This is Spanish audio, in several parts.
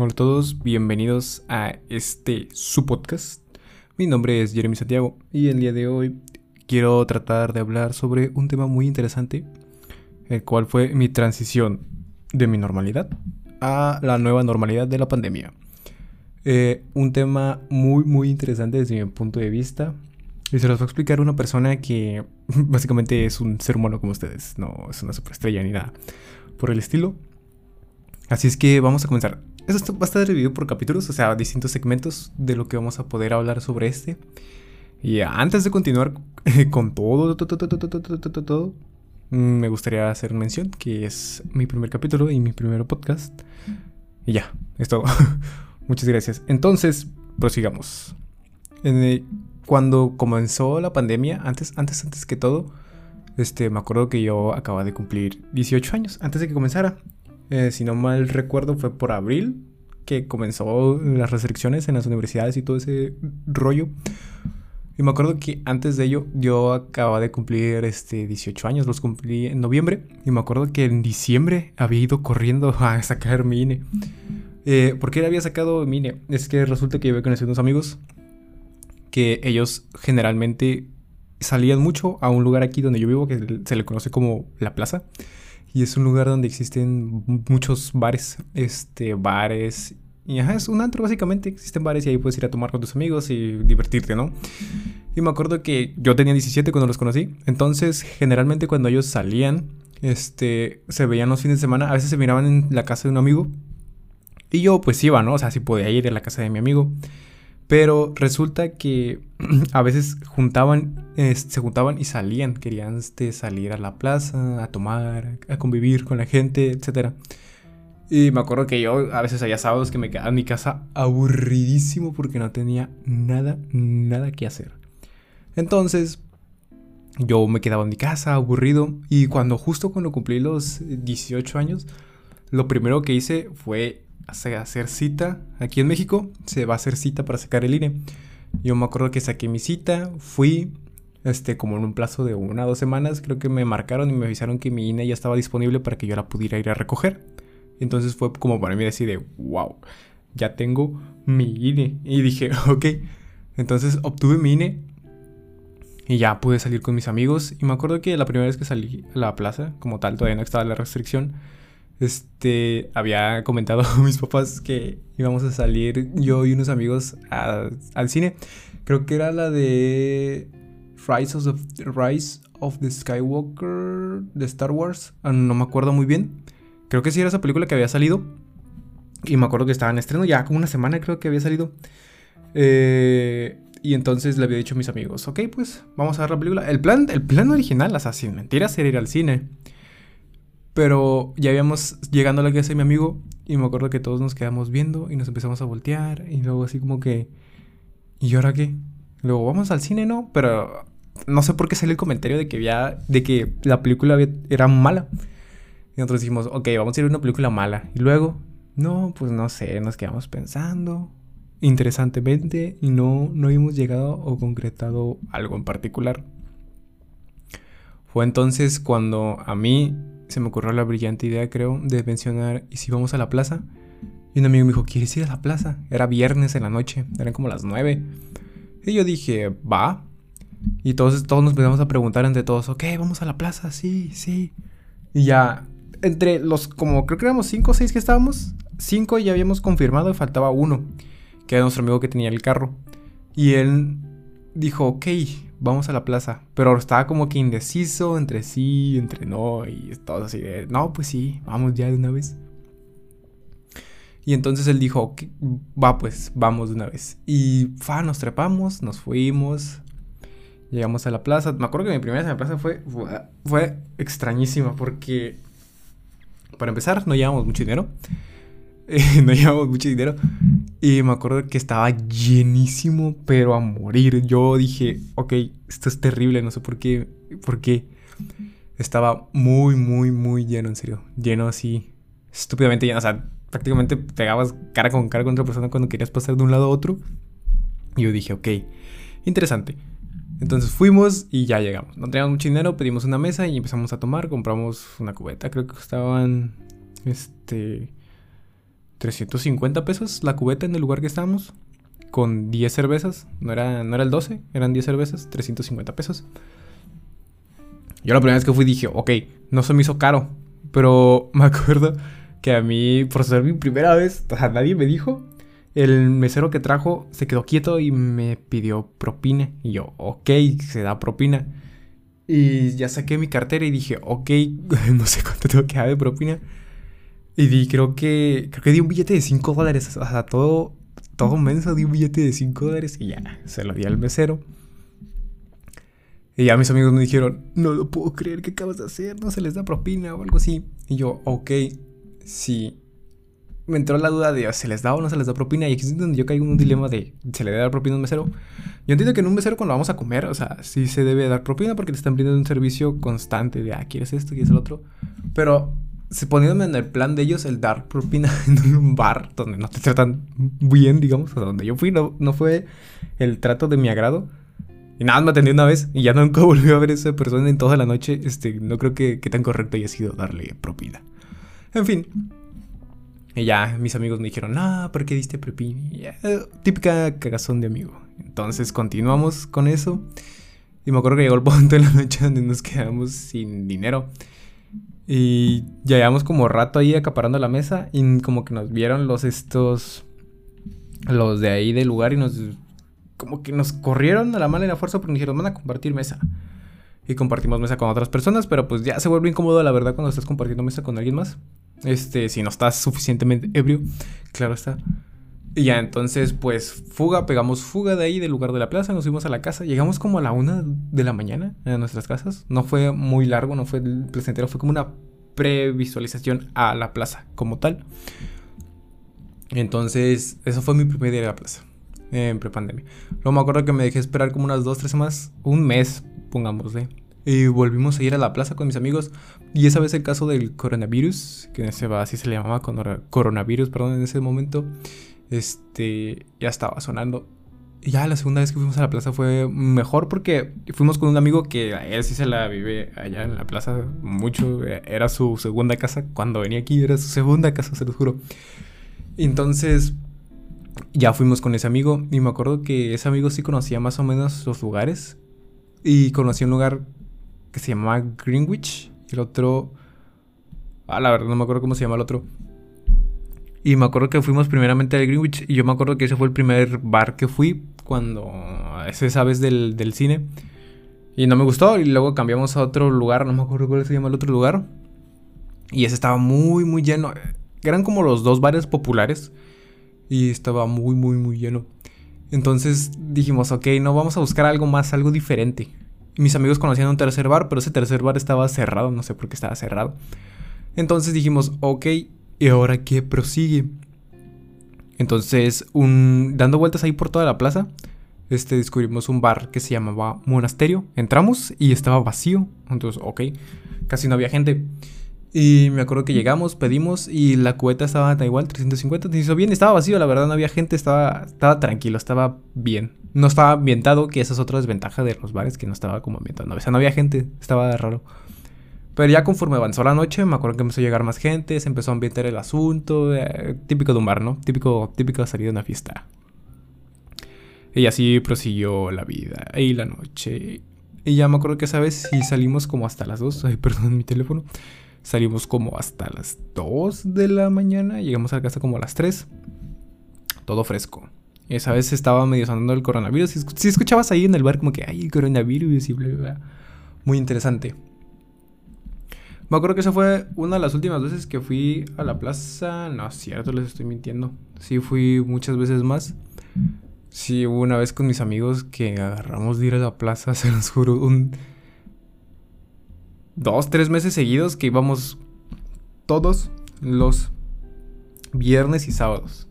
Hola a todos, bienvenidos a este su podcast. Mi nombre es Jeremy Santiago y el día de hoy quiero tratar de hablar sobre un tema muy interesante, el cual fue mi transición de mi normalidad a la nueva normalidad de la pandemia. Eh, un tema muy muy interesante desde mi punto de vista y se los va a explicar una persona que básicamente es un ser humano como ustedes, no es una superestrella ni nada por el estilo. Así es que vamos a comenzar. Esto va a estar dividido por capítulos, o sea, distintos segmentos de lo que vamos a poder hablar sobre este. Y antes de continuar con todo, todo, todo, todo, me gustaría hacer mención que es mi primer capítulo y mi primer podcast. Y ya, es todo. Muchas gracias. Entonces, prosigamos. cuando comenzó la pandemia, antes, antes, antes que todo, este, me acuerdo que yo acababa de cumplir 18 años, antes de que comenzara. Eh, si no mal recuerdo, fue por abril que comenzó las restricciones en las universidades y todo ese rollo. Y me acuerdo que antes de ello yo acababa de cumplir este 18 años, los cumplí en noviembre. Y me acuerdo que en diciembre había ido corriendo a sacar mi INE. Eh, ¿Por qué había sacado mi INE? Es que resulta que yo había conocido unos amigos que ellos generalmente salían mucho a un lugar aquí donde yo vivo que se le conoce como La Plaza. Y es un lugar donde existen muchos bares, este, bares. Y es un antro básicamente. Existen bares y ahí puedes ir a tomar con tus amigos y divertirte, ¿no? Y me acuerdo que yo tenía 17 cuando los conocí. Entonces, generalmente cuando ellos salían, este, se veían los fines de semana. A veces se miraban en la casa de un amigo. Y yo pues iba, ¿no? O sea, sí podía ir a la casa de mi amigo. Pero resulta que a veces juntaban, se juntaban y salían, querían este, salir a la plaza, a tomar, a convivir con la gente, etc. Y me acuerdo que yo a veces había sábados que me quedaba en mi casa aburridísimo porque no tenía nada, nada que hacer. Entonces, yo me quedaba en mi casa aburrido y cuando justo cuando cumplí los 18 años, lo primero que hice fue hacer cita aquí en México, se va a hacer cita para sacar el INE. Yo me acuerdo que saqué mi cita, fui, este, como en un plazo de una o dos semanas, creo que me marcaron y me avisaron que mi INE ya estaba disponible para que yo la pudiera ir a recoger. Entonces fue como para mí decir de, wow, ya tengo mi INE. Y dije, ok. Entonces obtuve mi INE y ya pude salir con mis amigos. Y me acuerdo que la primera vez que salí a la plaza, como tal, todavía no estaba la restricción este, había comentado a mis papás que íbamos a salir yo y unos amigos al cine. Creo que era la de Rise of, the, Rise of the Skywalker de Star Wars. Ah, no me acuerdo muy bien. Creo que sí era esa película que había salido. Y me acuerdo que estaba en estreno ya como una semana creo que había salido. Eh, y entonces le había dicho a mis amigos, ok, pues vamos a ver la película. El plan, el plan original, o sea, sin mentiras, era ir al cine. Pero ya habíamos llegando a la casa de mi amigo y me acuerdo que todos nos quedamos viendo y nos empezamos a voltear y luego así como que... ¿Y ahora qué? Luego vamos al cine, ¿no? Pero no sé por qué salió el comentario de que ya... de que la película era mala. Y nosotros dijimos, ok, vamos a ir a una película mala. Y luego, no, pues no sé, nos quedamos pensando interesantemente y no, no hemos llegado o concretado algo en particular. Fue entonces cuando a mí se me ocurrió la brillante idea, creo, de mencionar, ¿y si vamos a la plaza? Y un amigo me dijo, ¿quieres ir a la plaza? Era viernes en la noche, eran como las nueve. Y yo dije, va. Y todos, todos nos empezamos a preguntar entre todos, ok, vamos a la plaza, sí, sí. Y ya, entre los, como creo que éramos cinco o seis que estábamos, cinco ya habíamos confirmado y faltaba uno, que era nuestro amigo que tenía el carro. Y él dijo, ok, vamos a la plaza. Pero estaba como que indeciso entre sí, entre no, y todo así de, no, pues sí, vamos ya de una vez. Y entonces él dijo, va pues, vamos de una vez. Y fa, nos trepamos, nos fuimos, llegamos a la plaza. Me acuerdo que mi primera vez en la plaza fue, fue extrañísima porque, para empezar, no llevamos mucho dinero. no llevamos mucho dinero. Y me acuerdo que estaba llenísimo, pero a morir. Yo dije, ok, esto es terrible, no sé por qué. Por qué. Estaba muy, muy, muy lleno, en serio. Lleno así, estúpidamente lleno. O sea, prácticamente pegabas cara con cara con otra persona cuando querías pasar de un lado a otro. Y yo dije, ok, interesante. Entonces fuimos y ya llegamos. No teníamos mucho dinero, pedimos una mesa y empezamos a tomar. Compramos una cubeta, creo que costaban. Este 350 pesos la cubeta en el lugar que estábamos. Con 10 cervezas. No era, no era el 12, eran 10 cervezas, 350 pesos. Yo la primera vez que fui dije, ok, no se me hizo caro. Pero me acuerdo que a mí, por ser mi primera vez, o sea, nadie me dijo. El mesero que trajo se quedó quieto y me pidió propina. Y yo, ok, se da propina. Y ya saqué mi cartera y dije, ok, no sé cuánto tengo que dar de propina. Y di, creo que, creo que di un billete de 5 dólares. O sea, todo, todo menso di un billete de 5 dólares y ya, se lo di al mesero. Y ya mis amigos me dijeron, no lo puedo creer, ¿qué acabas de hacer? No se les da propina o algo así. Y yo, ok, sí. Me entró la duda de, ¿se les da o no se les da propina? Y aquí es donde yo caigo en un dilema de, ¿se le debe dar propina a un mesero? Yo entiendo que en un mesero cuando vamos a comer, o sea, sí se debe dar propina porque te están brindando un servicio constante de, ah, ¿quieres esto? ¿Quieres el otro? Pero se poniéndome en el plan de ellos el dar propina en un bar donde no te tratan bien, digamos, donde yo fui, no, no fue el trato de mi agrado. Y nada, me atendió una vez y ya nunca volvió a ver esa persona en toda la noche. Este, no creo que, tan correcto haya sido darle propina. En fin. Y ya mis amigos me dijeron, no, ¿por qué diste propina? típica cagazón de amigo. Entonces continuamos con eso. Y me acuerdo que llegó el punto en la noche donde nos quedamos sin dinero. Y ya llevamos como rato ahí acaparando la mesa. Y como que nos vieron los estos. Los de ahí del lugar y nos como que nos corrieron a la mala y la fuerza porque nos dijeron, van a compartir mesa. Y compartimos mesa con otras personas, pero pues ya se vuelve incómodo la verdad cuando estás compartiendo mesa con alguien más. Este, si no estás suficientemente ebrio, claro está. Y ya entonces, pues, fuga, pegamos fuga de ahí del lugar de la plaza, nos fuimos a la casa, llegamos como a la una de la mañana a nuestras casas. No fue muy largo, no fue el placentero, fue como una previsualización a la plaza como tal. Entonces, eso fue mi primer día de la plaza en prepandemia. Luego me acuerdo que me dejé esperar como unas dos, tres semanas, un mes, pongámosle. Y volvimos a ir a la plaza con mis amigos. Y esa vez el caso del coronavirus, que se va, así se le llamaba coronavirus, perdón, en ese momento, este, ya estaba sonando. Y ya la segunda vez que fuimos a la plaza fue mejor porque fuimos con un amigo que a él sí se la vive allá en la plaza mucho. Era su segunda casa. Cuando venía aquí era su segunda casa, se lo juro. Entonces, ya fuimos con ese amigo y me acuerdo que ese amigo sí conocía más o menos los lugares y conocía un lugar que se llamaba Greenwich y el otro ah la verdad no me acuerdo cómo se llama el otro. Y me acuerdo que fuimos primeramente al Greenwich y yo me acuerdo que ese fue el primer bar que fui cuando ese sabes del, del cine. Y no me gustó y luego cambiamos a otro lugar no me acuerdo cuál se llama el otro lugar. Y ese estaba muy muy lleno. Eran como los dos bares populares y estaba muy, muy, muy lleno. Entonces dijimos, ok, no, vamos a buscar algo más, algo diferente. Mis amigos conocían un tercer bar, pero ese tercer bar estaba cerrado, no sé por qué estaba cerrado. Entonces dijimos, ok, ¿y ahora qué prosigue? Entonces, un, dando vueltas ahí por toda la plaza, este, descubrimos un bar que se llamaba Monasterio. Entramos y estaba vacío. Entonces, ok, casi no había gente. Y me acuerdo que llegamos, pedimos y la cubeta estaba da igual, 350. Te hizo bien, estaba vacío, la verdad no había gente, estaba, estaba tranquilo, estaba bien. No estaba ambientado, que esa es otra desventaja de los bares, que no estaba como ambientado. O sea, no había gente, estaba raro. Pero ya conforme avanzó la noche, me acuerdo que empezó a llegar más gente, se empezó a ambientar el asunto. Eh, típico de un bar, ¿no? Típico, típico salir de una fiesta. Y así prosiguió la vida y la noche. Y ya me acuerdo que esa vez sí salimos como hasta las 2. Ay, perdón, mi teléfono. Salimos como hasta las 2 de la mañana. Llegamos a la casa como a las 3. Todo fresco. Esa vez estaba medio sonando el coronavirus. Si, escuchabas ahí en el bar como que, ay, coronavirus y bla, bla, Muy interesante. Me acuerdo que esa fue una de las últimas veces que fui a la plaza. No es cierto, les estoy mintiendo. Sí, fui muchas veces más. Sí, hubo una vez con mis amigos que agarramos de ir a la plaza, se los juro, un dos, tres meses seguidos que íbamos todos los viernes y sábados.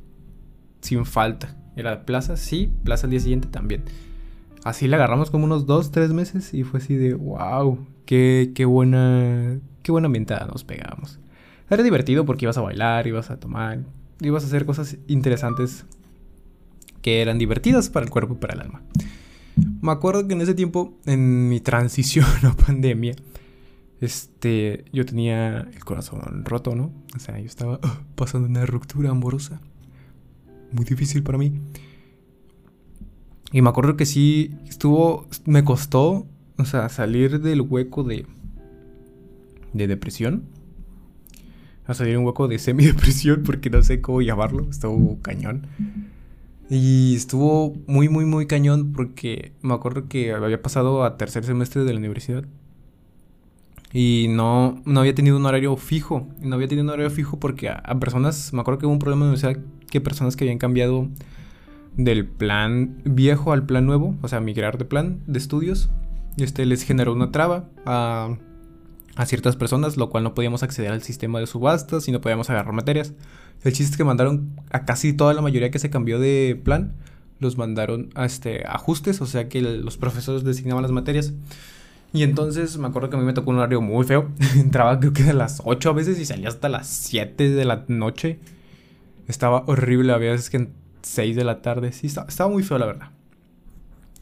Sin falta. Era plaza, sí, plaza al día siguiente también. Así la agarramos como unos dos, tres meses y fue así de, wow, qué, qué buena, qué buena ambientada nos pegábamos. Era divertido porque ibas a bailar, ibas a tomar, ibas a hacer cosas interesantes que eran divertidas para el cuerpo y para el alma. Me acuerdo que en ese tiempo, en mi transición a pandemia, este, yo tenía el corazón roto, ¿no? O sea, yo estaba ah, pasando una ruptura amorosa. Muy difícil para mí. Y me acuerdo que sí, estuvo, me costó, o sea, salir del hueco de, de depresión. A salir un hueco de semidepresión, porque no sé cómo llamarlo, estuvo cañón. Y estuvo muy, muy, muy cañón porque me acuerdo que había pasado a tercer semestre de la universidad y no, no había tenido un horario fijo. No había tenido un horario fijo porque a, personas, me acuerdo que hubo un problema en la que personas que habían cambiado del plan viejo al plan nuevo, o sea, migrar de plan de estudios, este les generó una traba a, a ciertas personas, lo cual no podíamos acceder al sistema de subastas y no podíamos agarrar materias. El chiste es que mandaron a casi toda la mayoría que se cambió de plan, los mandaron a este, ajustes, o sea que los profesores designaban las materias. Y entonces me acuerdo que a mí me tocó un horario muy feo. Entraba creo que a las 8 a veces y salía hasta las 7 de la noche. Estaba horrible, había veces que en 6 de la tarde. Sí, estaba, muy feo la verdad.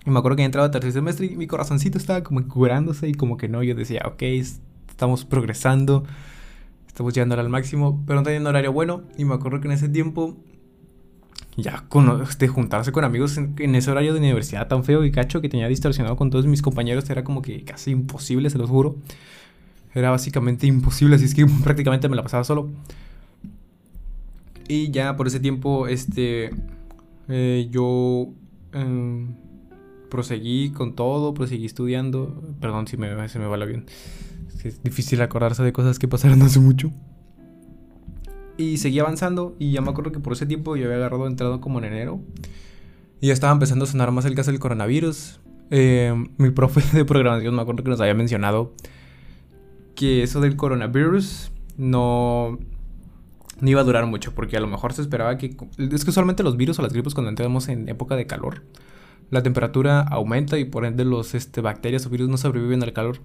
Y me acuerdo que entraba tercer semestre y mi corazoncito estaba como curándose y como que no. Yo decía, ok, estamos progresando, estamos llegando al máximo, pero no tenía un horario bueno. Y me acuerdo que en ese tiempo ya con, este, juntarse con amigos en, ese horario de universidad tan feo y cacho que tenía distorsionado con todos mis compañeros era como que casi imposible, se los juro. Era básicamente imposible, así es que prácticamente me la pasaba solo. Y ya por ese tiempo, este, eh, yo em, proseguí con todo, proseguí estudiando. Perdón si me, se me va es difícil acordarse de cosas que pasaron hace mucho. Y seguí avanzando y ya me acuerdo que por ese tiempo yo había agarrado entrado como en enero. Y ya estaba empezando a sonar más el caso del coronavirus. Eh, mi profe de programación me acuerdo que nos había mencionado que eso del coronavirus no, no iba a durar mucho. Porque a lo mejor se esperaba que... Es que usualmente los virus o las gripes cuando entramos en época de calor, la temperatura aumenta y por ende los este, bacterias o virus no sobreviven al calor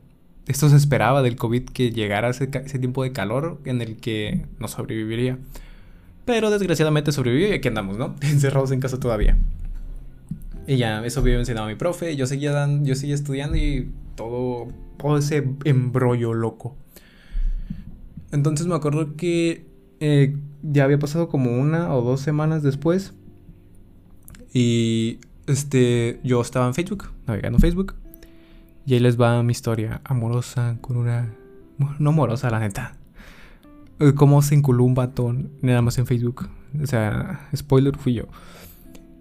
esto se esperaba del COVID que llegara ese, tiempo de calor en el que no sobreviviría. Pero desgraciadamente sobrevivió y aquí andamos, ¿no? Encerrados en casa todavía. Y ya, eso había enseñado a mi profe. Yo seguía, yo seguía estudiando y todo, todo ese embrollo loco. Entonces me acuerdo que eh, ya había pasado como una o dos semanas después. Y este, yo estaba en Facebook, navegando Facebook. Y ahí les va mi historia amorosa con una... No amorosa, la neta. Eh, cómo se inculó un batón nada más en Facebook. O sea, spoiler fui yo.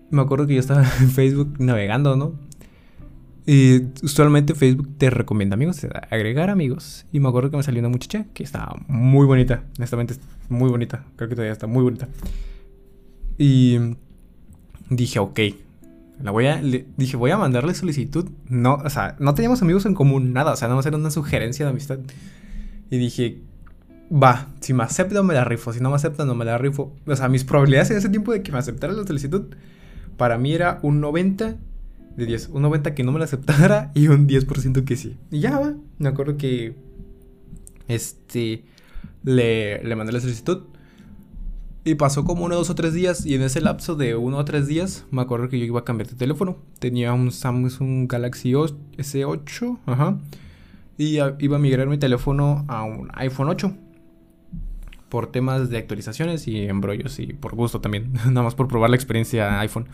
Me acuerdo que yo estaba en Facebook navegando, ¿no? Y usualmente Facebook te recomienda amigos, agregar amigos. Y me acuerdo que me salió una muchacha que estaba muy bonita. Honestamente, muy bonita. Creo que todavía está muy bonita. Y dije, ok, la voy a, dije, voy a mandarle solicitud. No, o sea, no teníamos amigos en común, nada. O sea, nada más era una sugerencia de amistad. Y dije, va, si me acepta me la rifo. Si no me acepta, no me la rifo. O sea, mis probabilidades en ese tiempo de que me aceptara la solicitud, para mí era un 90 de 10. Un 90 que no me la aceptara y un 10% que sí. Y ya va. Me acuerdo que, este, le, le mandé la solicitud. Y pasó como uno, dos o tres días. Y en ese lapso de uno o tres días, me acuerdo que yo iba a cambiar de teléfono. Tenía un Samsung Galaxy S8. Ajá. Y iba a migrar mi teléfono a un iPhone 8. Por temas de actualizaciones y embrollos. Y por gusto también. Nada más por probar la experiencia iPhone.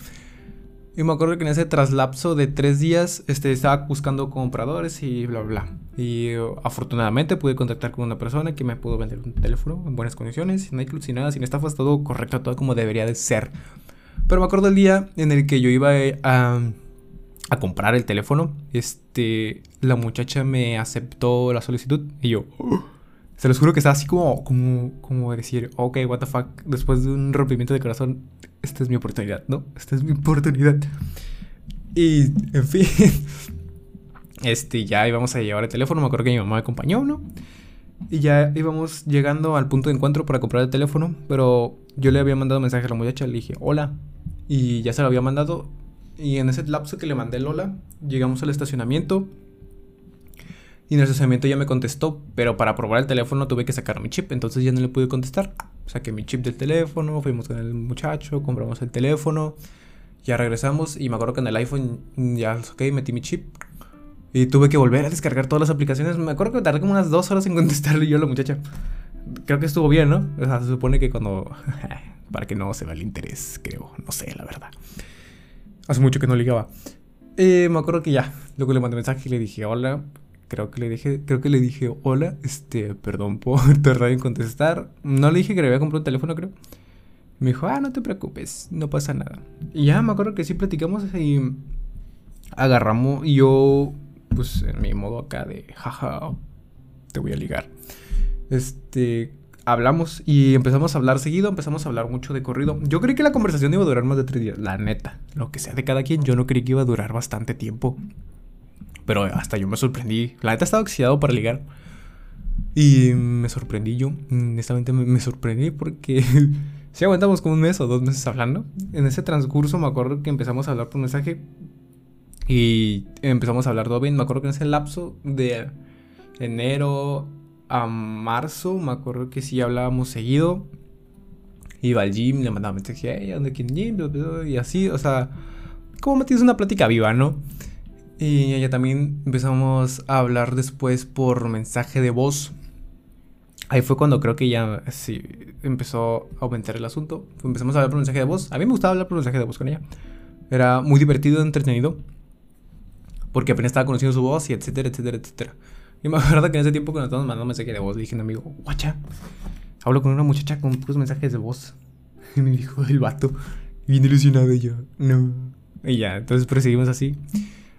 Y me acuerdo que en ese traslapso de tres días este, estaba buscando compradores y bla, bla. Y uh, afortunadamente pude contactar con una persona que me pudo vender un teléfono en buenas condiciones, sin iCloud, sin nada, sin estafas, todo correcto, todo como debería de ser. Pero me acuerdo el día en el que yo iba eh, a comprar el teléfono, este, la muchacha me aceptó la solicitud y yo... Se los juro que estaba así como, como, como decir, ok, what the fuck, después de un rompimiento de corazón, esta es mi oportunidad, ¿no? Esta es mi oportunidad. Y, en fin, este, ya íbamos a llevar el teléfono, me acuerdo que mi mamá me acompañó, ¿no? Y ya íbamos llegando al punto de encuentro para comprar el teléfono, pero yo le había mandado mensaje a la muchacha, le dije, hola, y ya se lo había mandado, y en ese lapso que le mandé el hola, llegamos al estacionamiento, y en el estacionamiento ya me contestó, pero para probar el teléfono tuve que sacar mi chip, entonces ya no le pude contestar. Saqué mi chip del teléfono, fuimos con el muchacho, compramos el teléfono, ya regresamos y me acuerdo que en el iPhone ya ok, metí mi chip. Y tuve que volver a descargar todas las aplicaciones. Me acuerdo que tardé como unas dos horas en contestarle yo a la muchacha. Creo que estuvo bien, ¿no? O sea, se supone que cuando... para que no se vea el interés, creo. No sé, la verdad. Hace mucho que no ligaba. Eh, me acuerdo que ya. Luego le mandé mensaje y le dije, hola. Creo que le dije, creo que le dije, hola, este, perdón por tardar en contestar. No le dije que le había comprado un teléfono, creo. Me dijo, ah, no te preocupes, no pasa nada. Y ya me acuerdo que sí platicamos y agarramos. Y yo, pues en mi modo acá de, jaja, te voy a ligar. Este, hablamos y empezamos a hablar seguido, empezamos a hablar mucho de corrido. Yo creí que la conversación iba a durar más de tres días, la neta. Lo que sea de cada quien, yo no creí que iba a durar bastante tiempo. Pero hasta yo me sorprendí. La neta estaba oxidado para ligar. Y me sorprendí yo. Honestamente me, sorprendí porque si aguantamos como un mes o dos meses hablando. En ese transcurso me acuerdo que empezamos a hablar por mensaje. Y empezamos a hablar todo bien. Me acuerdo que en ese lapso de enero a marzo, me acuerdo que sí hablábamos seguido. Iba al gym, le mandaba mensaje, hey, ¿dónde quién gym? Y así, o sea, como me tienes una plática viva, ¿no? Y ella también empezamos a hablar después por mensaje de voz. Ahí fue cuando creo que ya sí empezó a aumentar el asunto. Empezamos a hablar por mensaje de voz. A mí me gustaba hablar por mensaje de voz con ella. Era muy divertido, entretenido. Porque apenas estaba conociendo su voz y etcétera, etcétera, etcétera. Y me acuerdo que en ese tiempo cuando estábamos mandando mensaje de voz, le dije a un amigo, guacha, hablo con una muchacha con puros mensajes de voz. Y me dijo el vato, bien ilusionado y yo, no. Y ya, entonces proseguimos así,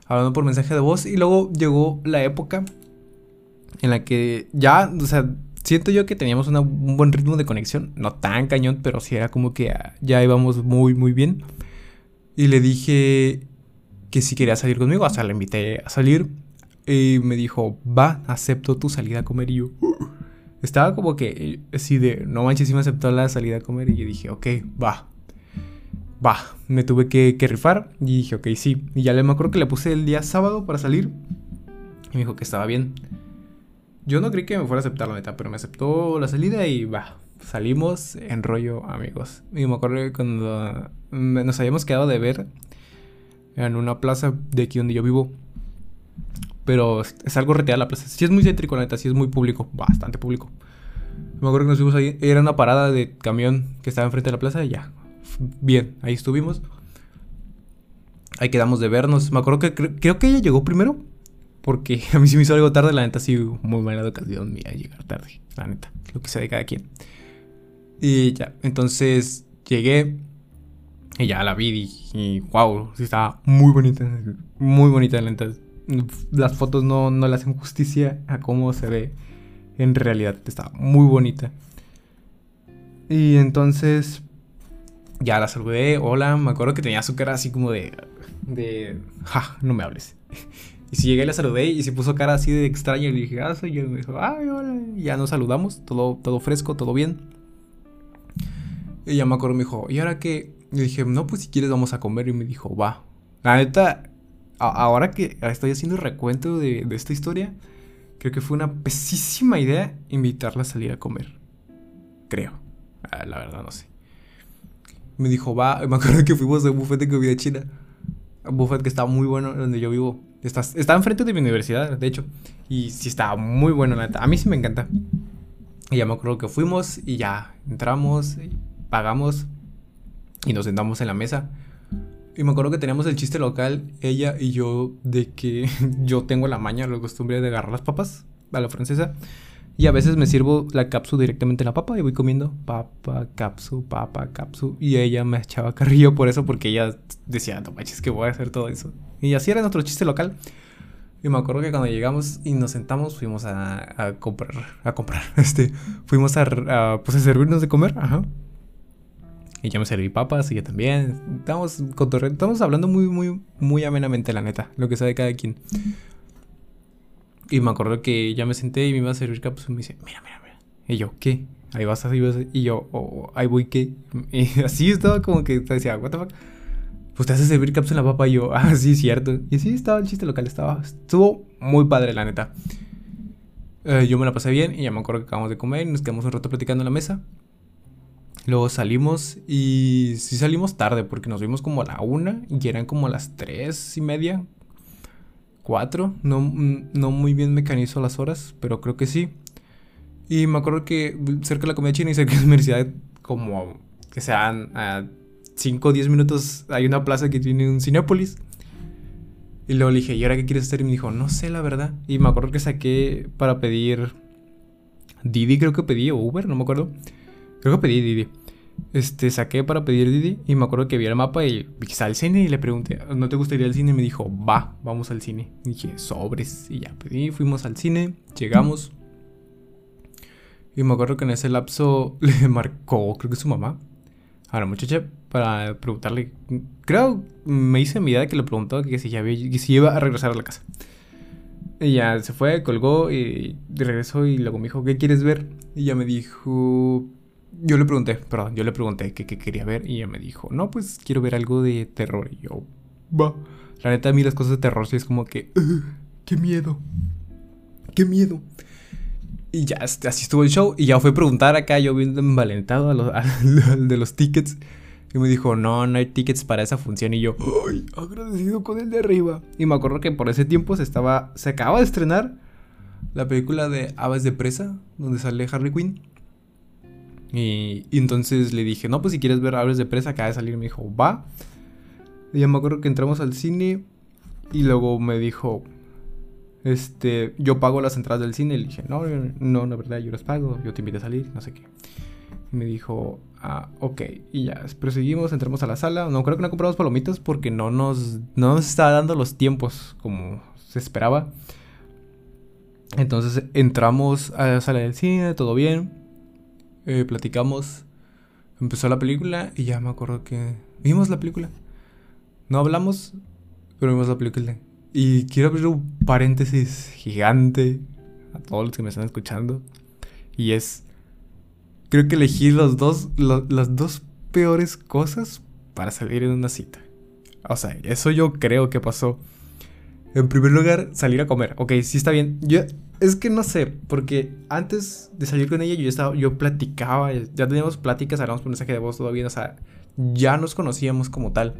hablando por mensaje de voz. Y luego llegó la época en la que ya, o sea, siento yo que teníamos un buen ritmo de conexión. No tan cañón, pero sí era como que ya íbamos muy, muy bien. Y le dije que si quería salir conmigo, o sea, le invité a salir. Y me dijo, va, acepto tu salida a comer. Y yo, estaba como que así de, no manches, si me aceptó la salida a comer. Y yo dije, ok, va. Me tuve que, rifar. Y dije, ok, sí. Y ya le me acuerdo que le puse el día sábado para salir. Y me dijo que estaba bien. Yo no creí que me fuera a aceptar la neta, pero me aceptó la salida y va. Salimos en rollo amigos. Y me acuerdo que cuando nos habíamos quedado de ver en una plaza de aquí donde yo vivo pero es algo retirada la plaza. Sí es muy céntrico, la neta, sí es muy público, bastante público. Me acuerdo que nos fuimos ahí, era una parada de camión que estaba enfrente de la plaza y ya. Bien, ahí estuvimos. Ahí quedamos de vernos. Me acuerdo que creo que ella llegó primero. Porque a mí sí me hizo algo tarde, la neta, sí, muy buena educación mía llegar tarde, la neta, lo que sea de cada quien. Y ya, entonces llegué y ya la vi y, wow, sí estaba muy bonita, muy bonita, la neta las fotos no, no le hacen justicia a cómo se ve en realidad. Está muy bonita. Y entonces ya la saludé, hola, me acuerdo que tenía su cara así como de, de, ja, no me hables. Y si llegué y la saludé y se puso cara así de extraña y le dije, ah, soy yo. Y me dijo, ay, hola. Y ya nos saludamos, todo, todo fresco, todo bien. Y ya me acuerdo, me dijo, ¿y ahora qué? Y dije, no, pues si quieres vamos a comer. Y me dijo, va. La neta, ahora que estoy haciendo recuento de, esta historia, creo que fue una pesísima idea invitarla a salir a comer. Creo. Ah, la verdad no sé. Me dijo, va, me acuerdo que fuimos a un buffet de comida china. Un buffet que estaba muy bueno donde yo vivo. Está, está enfrente de mi universidad, de hecho. Y sí estaba muy bueno, la. A mí sí me encanta. Y ya me acuerdo que fuimos y ya entramos, pagamos y nos sentamos en la mesa. Y me acuerdo que teníamos el chiste local, ella y yo, de que yo tengo la maña, la costumbre de agarrar las papas a la francesa. Y a veces me sirvo la cápsula directamente en la papa y voy comiendo papa, cápsula, papa, cápsula. Y ella me echaba carrillo por eso, porque ella decía, no manches, que voy a hacer todo eso. Y así era nuestro chiste local. Y me acuerdo que cuando llegamos y nos sentamos, fuimos a, comprar, a comprar, este, fuimos a, a, pues a servirnos de comer, ajá. Y ya me serví papas y ella también. Estamos, estamos hablando muy, muy, muy amenamente, la neta. Lo que sabe cada quien. Y me acuerdo que ya me senté y me iba a servir cápsulas y me dice, mira, mira, mira. Y yo, ¿qué? Ahí vas, ahí vas. Y yo, oh, ahí voy, ¿qué? Y así estaba como que decía, ¿what the fuck? Pues te hace servir cápsula papa y yo, ah, sí, cierto. Y así estaba el chiste local, estaba, estuvo muy padre, la neta. Eh, yo me la pasé bien y ya me acuerdo que acabamos de comer y nos quedamos un rato platicando en la mesa. Luego salimos y sí salimos tarde porque nos vimos como a la una y eran como a las tres y media. 4. No, no muy bien mecanizo las horas, pero creo que sí. Y me acuerdo que cerca de la comida china y cerca de la universidad, como que sean a 5 o 10 minutos, hay una plaza que tiene un Cinépolis. Y luego le dije, ¿y ahora qué quieres hacer? Y me dijo, no sé, la verdad. Y me acuerdo que saqué para pedir Didi, creo que pedí, o Uber, no me acuerdo. Creo que pedí Didi. Este, saqué para pedir Didi y me acuerdo que vi el mapa y que al cine y le pregunté, ¿no te gustaría el cine? Me dijo, va, vamos al cine. Dije, sobres. Y ya pedí, fuimos al cine, llegamos. Y me acuerdo que en ese lapso le marcó, creo que su mamá, a la muchacha para preguntarle. Creo, me hice mi idea que le preguntó que si ya que si iba a regresar a la casa. Y ya se fue, colgó y regresó y luego me dijo, ¿qué quieres ver? Y ya me dijo. Yo le pregunté, perdón, yo le pregunté qué, quería ver y ella me dijo, no, pues quiero ver algo de terror. Y yo, va. La neta, a mí las cosas de terror sí es como que, qué miedo. Qué miedo. Y ya, así estuvo el show. Y ya fue a preguntar acá, yo viendo envalentado de los tickets. Y me dijo, no, no hay tickets para esa función. Y yo, ay, agradecido con el de arriba. Y me acuerdo que por ese tiempo se estaba, se acaba de estrenar la película de Aves de Presa, donde sale Harley Quinn. Y, entonces le dije, no, pues si quieres ver Aves de Presa, acaba de salir. Me dijo, va. Y ya me acuerdo que entramos al cine. Y luego me dijo, este, yo pago las entradas del cine. Y le dije, no, no, la verdad, yo las pago, yo te invito a salir, no sé qué. Y me dijo, ah, ok. Y ya, proseguimos, entramos a la sala. No creo que no compramos palomitas porque no nos, no nos estaba dando los tiempos como se esperaba. Entonces entramos a la sala del cine, todo bien. Eh, platicamos. Empezó la película y ya me acuerdo que vimos la película. No hablamos, pero vimos la película. Y quiero abrir un paréntesis gigante a todos los que me están escuchando. Y es, creo que elegí los dos, las dos peores cosas para salir en una cita. O sea, eso yo creo que pasó. En primer lugar, salir a comer. Ok, sí está bien. Yo, es que no sé, porque antes de salir con ella yo estaba, yo platicaba, ya teníamos pláticas, hablamos por mensaje de voz, todo bien, o sea, ya nos conocíamos como tal.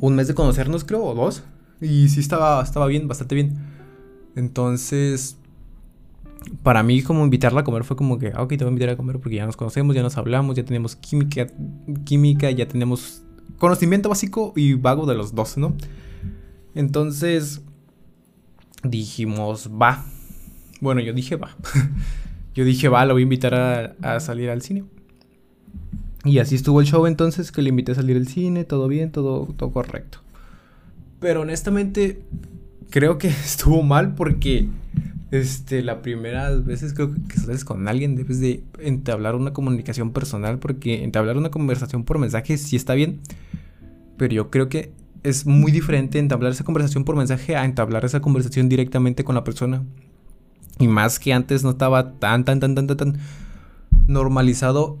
Un mes de conocernos, creo, o dos. Y sí estaba, estaba bien, bastante bien. Entonces, para mí como invitarla a comer fue como que, ah, ok, te voy a invitar a comer porque ya nos conocemos, ya nos hablamos, ya tenemos química, química ya tenemos conocimiento básico y vago de los dos, ¿no? Entonces, dijimos, va. Bueno, yo dije, va. yo dije, va, lo voy a invitar a, salir al cine. Y así estuvo el show entonces, que le invité a salir al cine, todo bien, todo, todo correcto. Pero honestamente, creo que estuvo mal porque este, la primera veces creo que sales con alguien debes de entablar una comunicación personal porque entablar una conversación por mensaje sí está bien, pero yo creo que es muy diferente entablar esa conversación por mensaje a entablar esa conversación directamente con la persona. Y más que antes no estaba tan, tan, tan, tan, tan, tan normalizado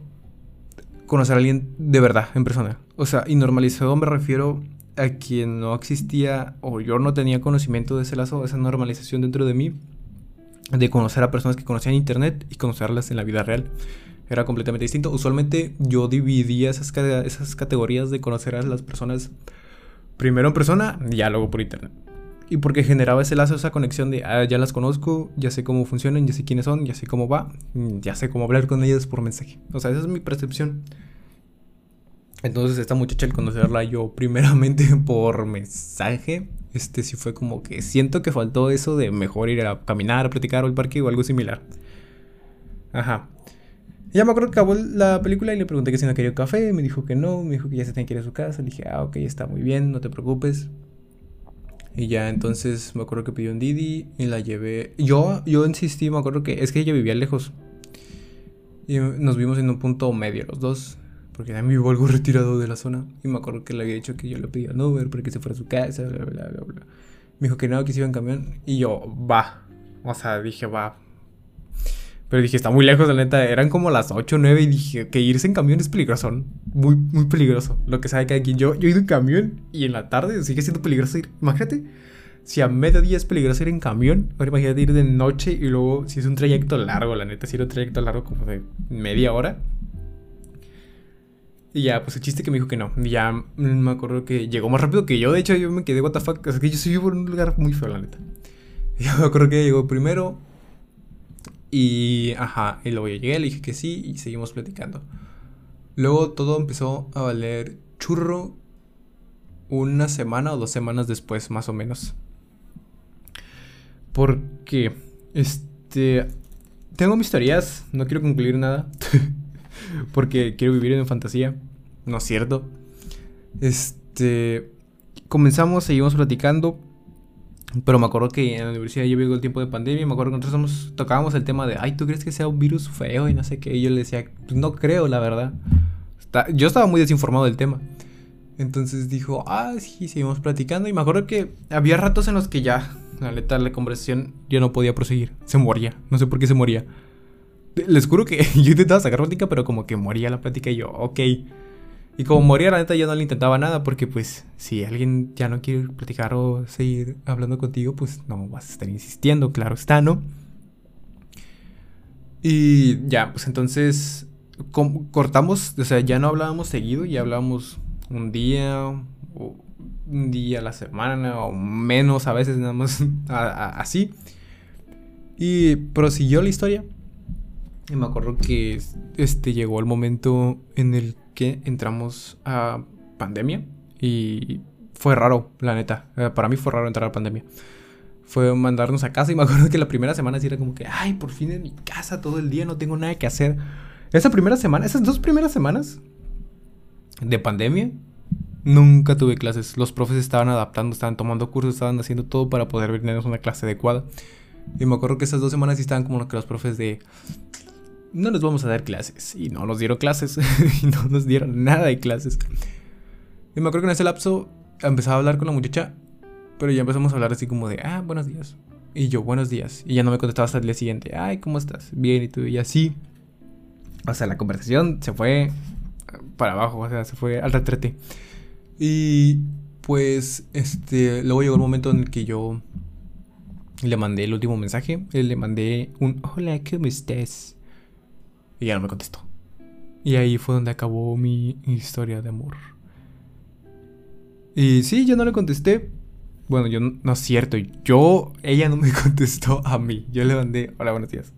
conocer a alguien de verdad en persona. O sea, y normalizado me refiero a quien no existía o yo no tenía conocimiento de ese lazo, de esa normalización dentro de mí, de conocer a personas que conocían internet y conocerlas en la vida real. Era completamente distinto. Usualmente yo dividía esas, esas categorías de conocer a las personas primero en persona ya luego por internet. Y porque generaba ese lazo, esa conexión de, ah, ya las conozco, ya sé cómo funcionan, ya sé quiénes son, ya sé cómo va, ya sé cómo hablar con ellas por mensaje. O sea, esa es mi percepción. Entonces esta muchacha al conocerla yo primeramente por mensaje, este sí fue como que siento que faltó eso de mejor ir a caminar, a platicar al parque o algo similar. Ajá. Ya me acuerdo que acabó la película y le pregunté que si no quería café, me dijo que no, me dijo que ya se tenía que ir a su casa, le dije, ah, ok, está muy bien, no te preocupes. Y ya entonces me acuerdo que pidió un Didi y la llevé. Yo, yo insistí, me acuerdo que es que ella vivía lejos. Y nos vimos en un punto medio los dos. Porque también vivo algo retirado de la zona. Y me acuerdo que le había dicho que yo le pedía un Uber para que se fuera a su casa, bla, bla, bla, bla. Me dijo que no, que se iba en camión. Y yo, va. O sea, dije, va. Pero dije, está muy lejos, la neta. Eran como las 8 o 9 y dije que irse en camión es peligroso. Muy, muy peligroso. Lo que sabe cada quien. Yo, yo he ido en camión y en la tarde sigue siendo peligroso ir. Imagínate, si a mediodía es peligroso ir en camión, ahora imagínate ir de noche y luego si es un trayecto largo, la neta, si era un trayecto largo como de media hora Y ya, pues el chiste que me dijo que no. Y ya me acuerdo que llegó más rápido que yo. De hecho, yo me quedé, what the fuck. O que yo soy por un lugar muy feo, la neta. Y me acuerdo que llegó primero. Y, ajá, y luego yo llegué, le dije que sí y seguimos platicando. Luego todo empezó a valer churro una semana o dos semanas después, más o menos. Porque, este, tengo mis teorías, no quiero concluir nada. porque quiero vivir en fantasía. No es cierto. Este, comenzamos, seguimos platicando. Pero me acuerdo que en la universidad yo vivo el tiempo de pandemia. Me acuerdo que nosotros tocábamos el tema de, ay, ¿tú crees que sea un virus feo? Y no sé qué. Y yo le decía, pues no creo, la verdad. yo estaba muy desinformado del tema. Entonces dijo, ah, sí, seguimos platicando. Y me acuerdo que había ratos en los que ya, la neta, la conversación ya no podía proseguir. Se moría. No sé por qué se moría. Les juro que yo intentaba sacar plática, pero como que moría la plática y yo, ok. Y como moría, la neta, yo no le intentaba nada, porque pues si alguien ya no quiere platicar o seguir hablando contigo, pues no vas a estar insistiendo, claro está, ¿no? Y ya, pues entonces cortamos, o sea, ya no hablábamos seguido, ya hablábamos un día, o un día a la semana, o menos a veces, nada más así. Y prosiguió la historia. Y me acuerdo que este llegó el momento en el que entramos a pandemia y fue raro, la neta. Eh, para mí fue raro entrar a pandemia. Fue mandarnos a casa y me acuerdo que la primera semana sí era como que, ay, por fin en mi casa todo el día, no tengo nada que hacer. Esa primera semana, esas dos primeras semanas de pandemia, nunca tuve clases. Los profes estaban adaptando, estaban tomando cursos, estaban haciendo todo para poder venirnos una clase adecuada. Y me acuerdo que esas dos semanas estaban como que los profes de, no les vamos a dar clases. Y no nos dieron clases. y no nos dieron nada de clases. Y me acuerdo que en ese lapso empezaba a hablar con la muchacha. Pero ya empezamos a hablar así como de, ah, buenos días. Y yo, buenos días. Y ya no me contestaba hasta el día siguiente. Ay, ¿cómo estás? Bien, y tú. Y así. O sea, la conversación se fue para abajo. O sea, se fue al retrete. Y pues, este, luego llegó el momento en el que yo le mandé el último mensaje. Le mandé un hola, ¿cómo estás? Y ya no me contestó. Y ahí fue donde acabó mi historia de amor. Y sí, yo no le contesté. Bueno, yo no, es cierto. Yo, ella no me contestó a mí. Yo le mandé, hola, buenos días.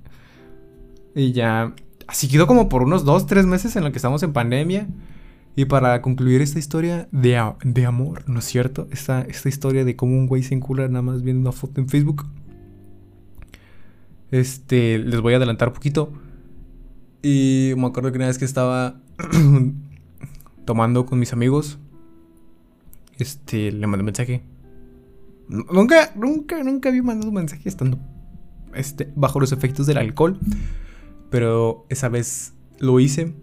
Y ya, así quedó como por unos dos, tres meses en lo que estamos en pandemia. Y para concluir esta historia de, de amor, ¿no es cierto? Esta, esta historia de cómo un güey se encula nada más viendo una foto en Facebook. Este, les voy a adelantar un poquito. Y me acuerdo que una vez que estaba tomando con mis amigos, este, le mandé un mensaje. Nunca, nunca, nunca había mandado un mensaje estando este, bajo los efectos del alcohol. Pero esa vez lo hice.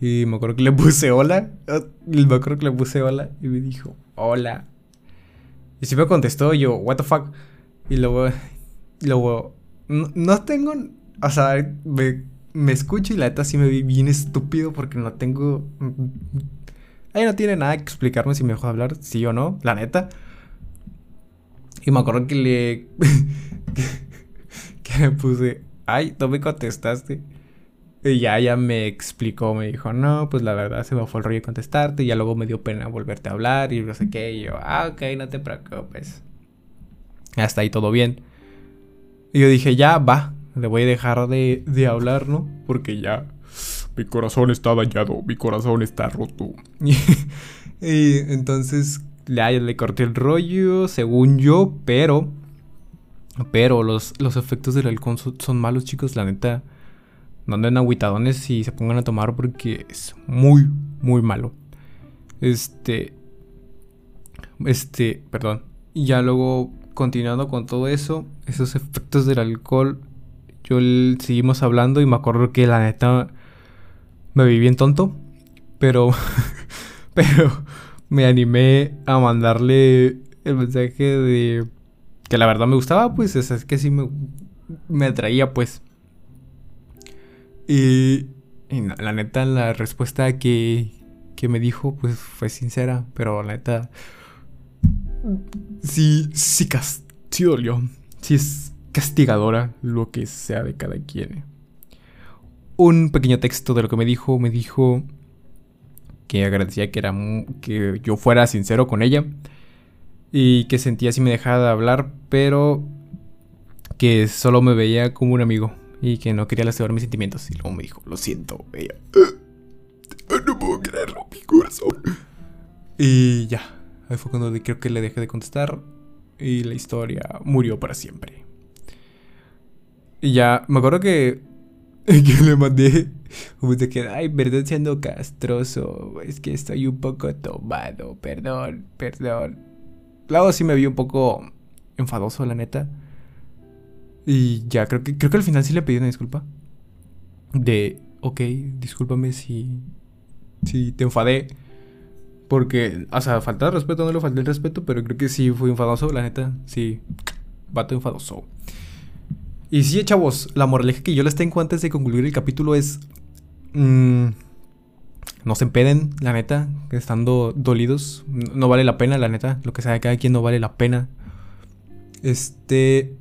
Y me acuerdo que le puse hola. Me acuerdo que le puse hola. Y me dijo, hola. Y si me contestó yo, what the fuck. Y luego, luego, no, no tengo, o sea, me me escucho y la neta sí me vi bien estúpido porque no tengo. Ahí no tiene nada que explicarme si me dejó hablar, sí o no, la neta. Y me acuerdo que le. que, me puse. Ay, no me contestaste. Y ya, ya me explicó, me dijo, no, pues la verdad se me fue el rollo contestarte. Y ya luego me dio pena volverte a hablar y no sé qué. Y yo, ah, ok, no te preocupes. Hasta ahí todo bien. Y yo dije, ya, va, le voy a dejar de, hablar, ¿no? Porque ya mi corazón está dañado, mi corazón está roto. y entonces ya le corté el rollo, según yo, pero... Pero los, los efectos del alcohol son, malos, chicos, la neta. No anden aguitadones y se pongan a tomar porque es muy, muy malo. Este... Este, perdón. Y ya luego, continuando con todo eso, esos efectos del alcohol yo seguimos hablando y me acuerdo que la neta me vi bien tonto, pero pero me animé a mandarle el mensaje de que la verdad me gustaba, pues es, que sí me, me atraía, pues. Y, y la neta, la respuesta que, que me dijo, pues fue sincera, pero la neta, sí, sí, sí dolió. Sí es castigadora lo que sea de cada quien. Un pequeño texto de lo que me dijo, me dijo, que agradecía que, era, que yo fuera sincero con ella y que sentía si me dejaba de hablar, pero que solo me veía como un amigo y que no quería lastimar mis sentimientos. Y luego me dijo, lo siento, ella. No puedo creerlo, mi corazón. Y ya, ahí fue cuando creo que le dejé de contestar y la historia murió para siempre. Y ya, me acuerdo que, que le mandé de que, ay, perdón siendo castroso, es que estoy un poco tomado, perdón, perdón. Luego sí me vi un poco enfadoso, la neta. Y ya, creo que, creo que al final sí le pedí una disculpa. De, ok, discúlpame si, si te enfadé. Porque, o sea, falta respeto, no le falté el respeto, pero creo que sí fui enfadoso, la neta. Sí, vato enfadoso. Y sí, chavos, la moraleja que yo les tengo antes de concluir el capítulo es... Mmm, no se empeden, la neta, estando dolidos. No vale la pena, la neta. Lo que sea de cada quien no vale la pena. Este.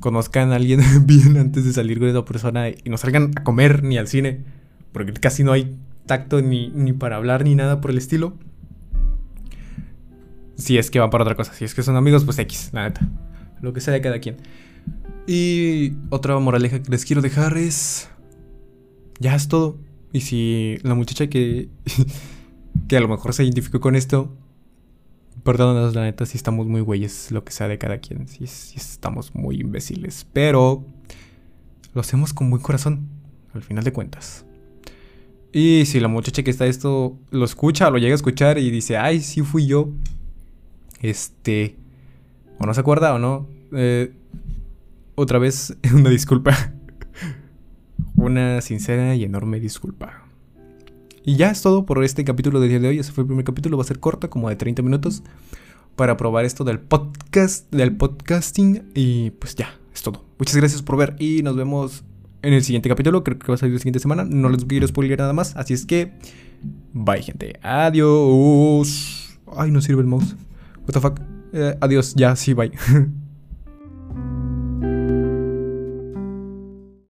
Conozcan a alguien bien antes de salir con esa persona y no salgan a comer ni al cine. Porque casi no hay tacto ni, ni para hablar ni nada por el estilo. Si es que van para otra cosa. Si es que son amigos, pues X, la neta. Lo que sea de cada quien. Y otra moraleja que les quiero dejar es... Ya es todo. Y si la muchacha que... que a lo mejor se identificó con esto... Perdónanos, la neta, si estamos muy güeyes, lo que sea de cada quien. Si, estamos muy imbéciles. Pero... Lo hacemos con buen corazón. Al final de cuentas. Y si la muchacha que está esto lo escucha, lo llega a escuchar y dice, ay, sí fui yo. Este. O no se acuerda o no. Eh, otra vez, una disculpa. una sincera y enorme disculpa. Y ya es todo por este capítulo del día de hoy. Ese fue el primer capítulo. Va a ser corto, como de 30 minutos. Para probar esto del podcast, del podcasting. Y pues ya, es todo. Muchas gracias por ver y nos vemos en el siguiente capítulo. Creo que va a salir la siguiente semana. No les quiero spoiler nada más. Así es que, bye, gente. Adiós. Ay, no sirve el mouse. What the fuck. Eh, adiós, ya, sí, bye.